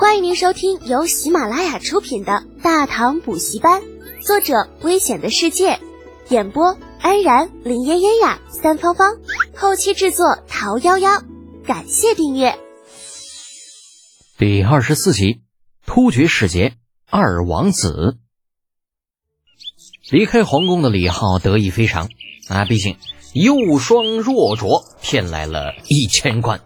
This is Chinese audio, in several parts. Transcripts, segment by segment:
欢迎您收听由喜马拉雅出品的《大唐补习班》，作者：危险的世界，演播：安然、林嫣嫣呀、三芳芳，后期制作：桃夭夭。感谢订阅。第二十四集，突厥使节二王子离开皇宫的李浩得意非常啊，毕竟右双若浊骗来了一千贯。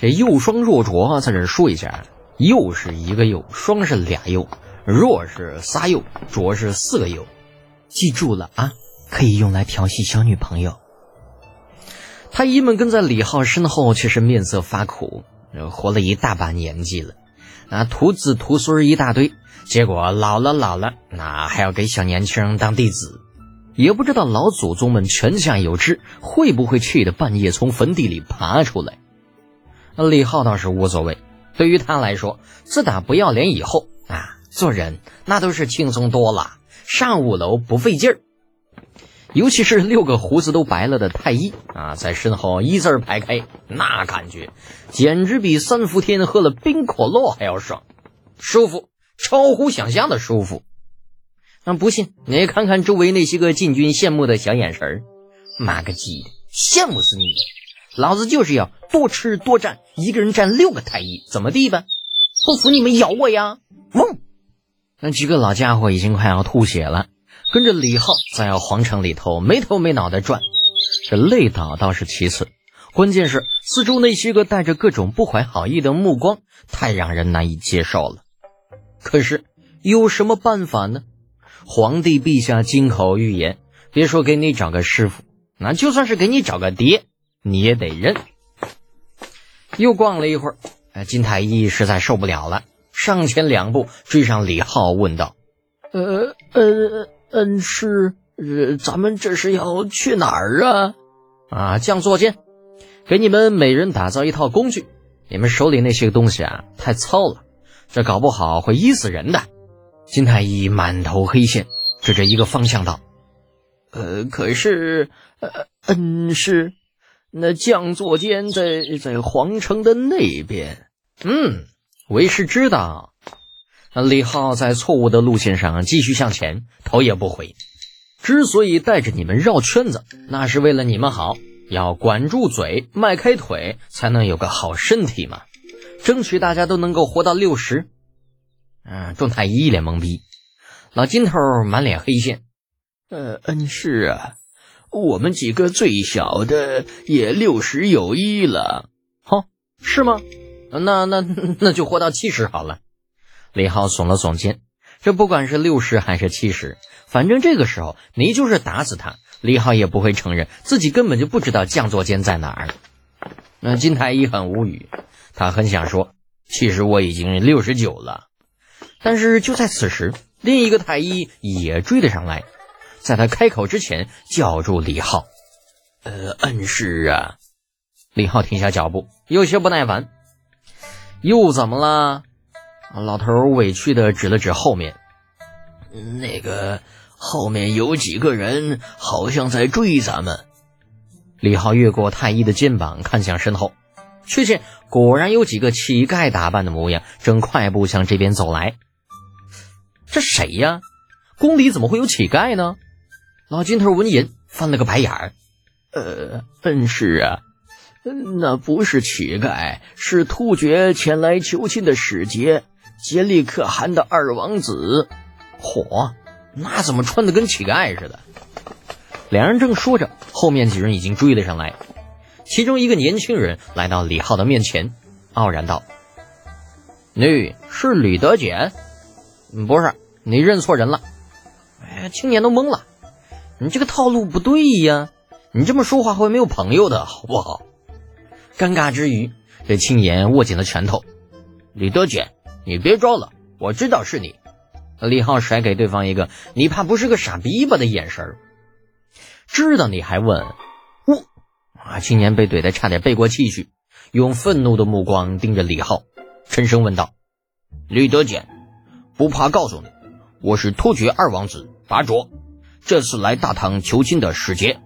这右双若浊在这说一下，右是一个右，双是俩右，若是仨右，拙是四个右。记住了啊，可以用来调戏小女朋友。太医们跟在李浩身后，却是面色发苦。活了一大把年纪了，那，徒子徒孙一大堆，结果老了老了，那还要给小年轻当弟子，也不知道老祖宗们泉下有知，会不会气得半夜从坟地里爬出来？那李浩倒是无所谓，对于他来说，自打不要脸以后啊，做人那都是轻松多了，上五楼不费劲儿。尤其是六个胡子都白了的太医啊，在身后一字排开，那感觉简直比三伏天喝了冰可乐还要爽，舒服，超乎想象的舒服。那不信，你看看周围那些个禁军羡慕的小眼神儿，妈个鸡的，羡慕死你！老子就是要多吃多占，一个人占六个太医，怎么地吧？不服你们咬我呀！嗡！那几个老家伙已经快要吐血了。跟着李浩在皇城里头没头没脑的转，这累倒倒是其次，关键是四周那些个带着各种不怀好意的目光，太让人难以接受了。可是有什么办法呢？皇帝陛下金口玉言，别说给你找个师傅，那就算是给你找个爹，你也得认。又逛了一会儿，金太医实在受不了了，上前两步追上李浩，问道：“呃呃。”恩师，呃，咱们这是要去哪儿啊？啊，将座间，给你们每人打造一套工具。你们手里那些个东西啊，太糙了，这搞不好会医死人的。金太医满头黑线，指着一个方向道：“呃，可是，呃，恩师，那将座间在在皇城的那边。嗯，为师知道。”李浩在错误的路线上继续向前，头也不回。之所以带着你们绕圈子，那是为了你们好，要管住嘴，迈开腿，才能有个好身体嘛。争取大家都能够活到六十。嗯，众太医一脸懵逼，老金头满脸黑线。呃，恩师啊，我们几个最小的也六十有一了。好，是吗？那那 那就活到七十好了。李浩耸了耸肩，这不管是六十还是七十，反正这个时候你就是打死他，李浩也不会承认自己根本就不知道降座间在哪儿。那金太医很无语，他很想说，其实我已经六十九了。但是就在此时，另一个太医也追了上来，在他开口之前叫住李浩：“呃，恩师啊！”李浩停下脚步，有些不耐烦：“又怎么了？”老头委屈的指了指后面，那个后面有几个人，好像在追咱们。李浩越过太医的肩膀，看向身后，却见果然有几个乞丐打扮的模样，正快步向这边走来。这谁呀？宫里怎么会有乞丐呢？老金头闻言翻了个白眼儿：“呃，恩师啊，那不是乞丐，是突厥前来求亲的使节。”杰利可汗的二王子，嚯，那怎么穿的跟乞丐似的？两人正说着，后面几人已经追了上来。其中一个年轻人来到李浩的面前，傲然道：“你是李德简？不是，你认错人了。”哎，青年都懵了，你这个套路不对呀！你这么说话会没有朋友的，好不好？尴尬之余，这青年握紧了拳头。李德简。你别装了，我知道是你。李浩甩给对方一个“你怕不是个傻逼吧”的眼神知道你还问？我啊！青年被怼得差点背过气去，用愤怒的目光盯着李浩，沉声问道：“李德简，不怕告诉你，我是突厥二王子拔卓，这次来大唐求亲的使节。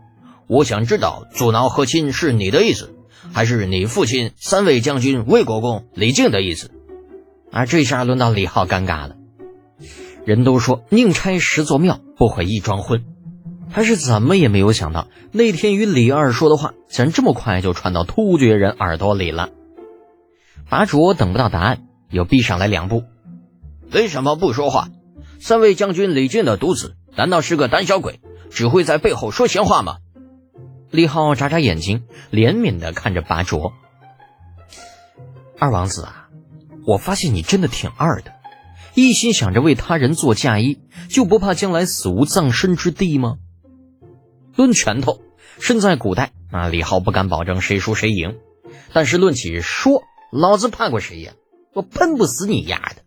我想知道，阻挠和亲是你的意思，还是你父亲三位将军魏国公李靖的意思？”啊，这下轮到李浩尴尬了。人都说宁拆十座庙，不毁一桩婚，他是怎么也没有想到，那天与李二说的话，竟然这么快就传到突厥人耳朵里了。拔卓等不到答案，又逼上来两步：“为什么不说话？三位将军李俊的独子，难道是个胆小鬼，只会在背后说闲话吗？”李浩眨眨眼睛，怜悯的看着拔卓：“二王子啊，我发现你真的挺二的。”一心想着为他人做嫁衣，就不怕将来死无葬身之地吗？论拳头，身在古代，那李浩不敢保证谁输谁赢。但是论起说，老子怕过谁呀？我喷不死你丫的！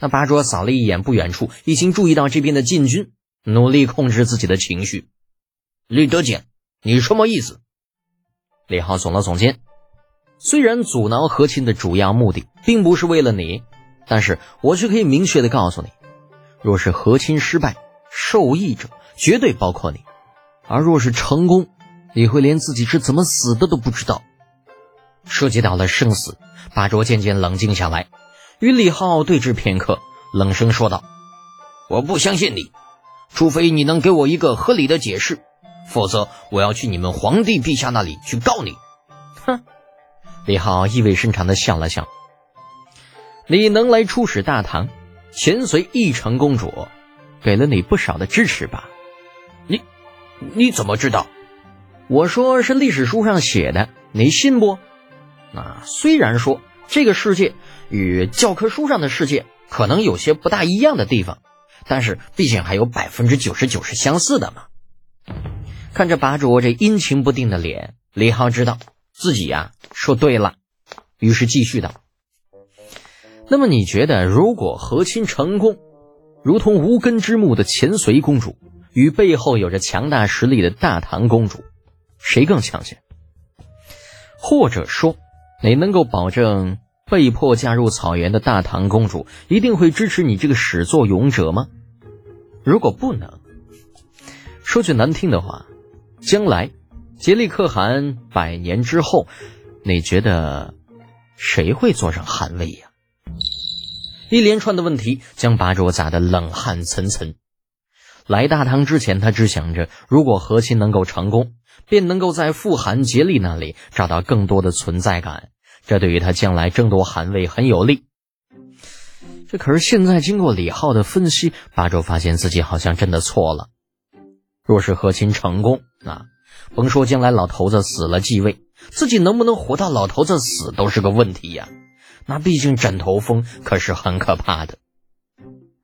那八卓扫了一眼不远处已经注意到这边的禁军，努力控制自己的情绪。李德简，你什么意思？李浩耸了耸肩，虽然阻挠和亲的主要目的并不是为了你。但是我却可以明确的告诉你，若是和亲失败，受益者绝对包括你；而若是成功，你会连自己是怎么死的都不知道。涉及到了生死，八卓渐渐冷静下来，与李浩对峙片刻，冷声说道：“我不相信你，除非你能给我一个合理的解释，否则我要去你们皇帝陛下那里去告你。”哼，李浩意味深长的笑了笑。你能来出使大唐，前随义成公主，给了你不少的支持吧？你你怎么知道？我说是历史书上写的，你信不？啊，虽然说这个世界与教科书上的世界可能有些不大一样的地方，但是毕竟还有百分之九十九是相似的嘛。看着拔卓这阴晴不定的脸，李浩知道自己呀说对了，于是继续道。那么你觉得，如果和亲成功，如同无根之木的前隋公主与背后有着强大实力的大唐公主，谁更强些？或者说，你能够保证被迫嫁入草原的大唐公主一定会支持你这个始作俑者吗？如果不能，说句难听的话，将来杰利可汗百年之后，你觉得谁会坐上汗位呀？一连串的问题将八卓砸得冷汗涔涔。来大唐之前，他只想着，如果和亲能够成功，便能够在富汗杰利那里找到更多的存在感，这对于他将来争夺汗位很有利。这可是现在经过李浩的分析，八卓发现自己好像真的错了。若是和亲成功，啊，甭说将来老头子死了继位，自己能不能活到老头子死都是个问题呀。那毕竟枕头风可是很可怕的。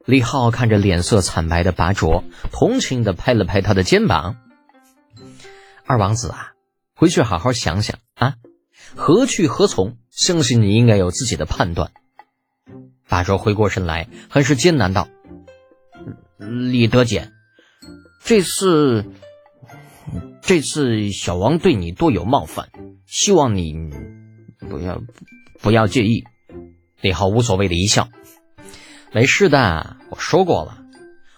李浩看着脸色惨白的拔卓，同情的拍了拍他的肩膀：“二王子啊，回去好好想想啊，何去何从？相信你应该有自己的判断。”大卓回过神来，很是艰难道：“李德简，这次，这次小王对你多有冒犯，希望你不要不要介意。”李浩无所谓的一笑，没事的。我说过了，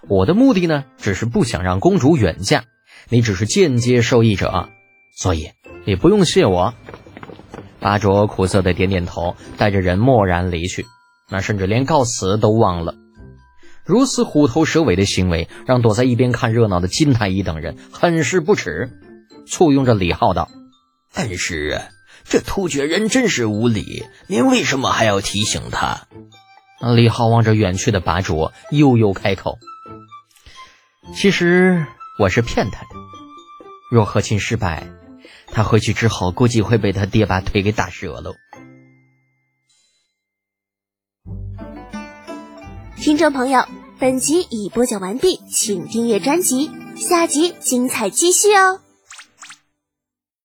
我的目的呢，只是不想让公主远嫁，你只是间接受益者，所以你不用谢我。巴卓苦涩的点点头，带着人默然离去，那甚至连告辞都忘了。如此虎头蛇尾的行为，让躲在一边看热闹的金太医等人很是不耻，簇拥着李浩道：“恩师。”这突厥人真是无礼，您为什么还要提醒他？李浩望着远去的拔卓，悠悠开口：“其实我是骗他的。若和亲失败，他回去之后估计会被他爹把腿给打折了。”听众朋友，本集已播讲完毕，请订阅专辑，下集精彩继续哦。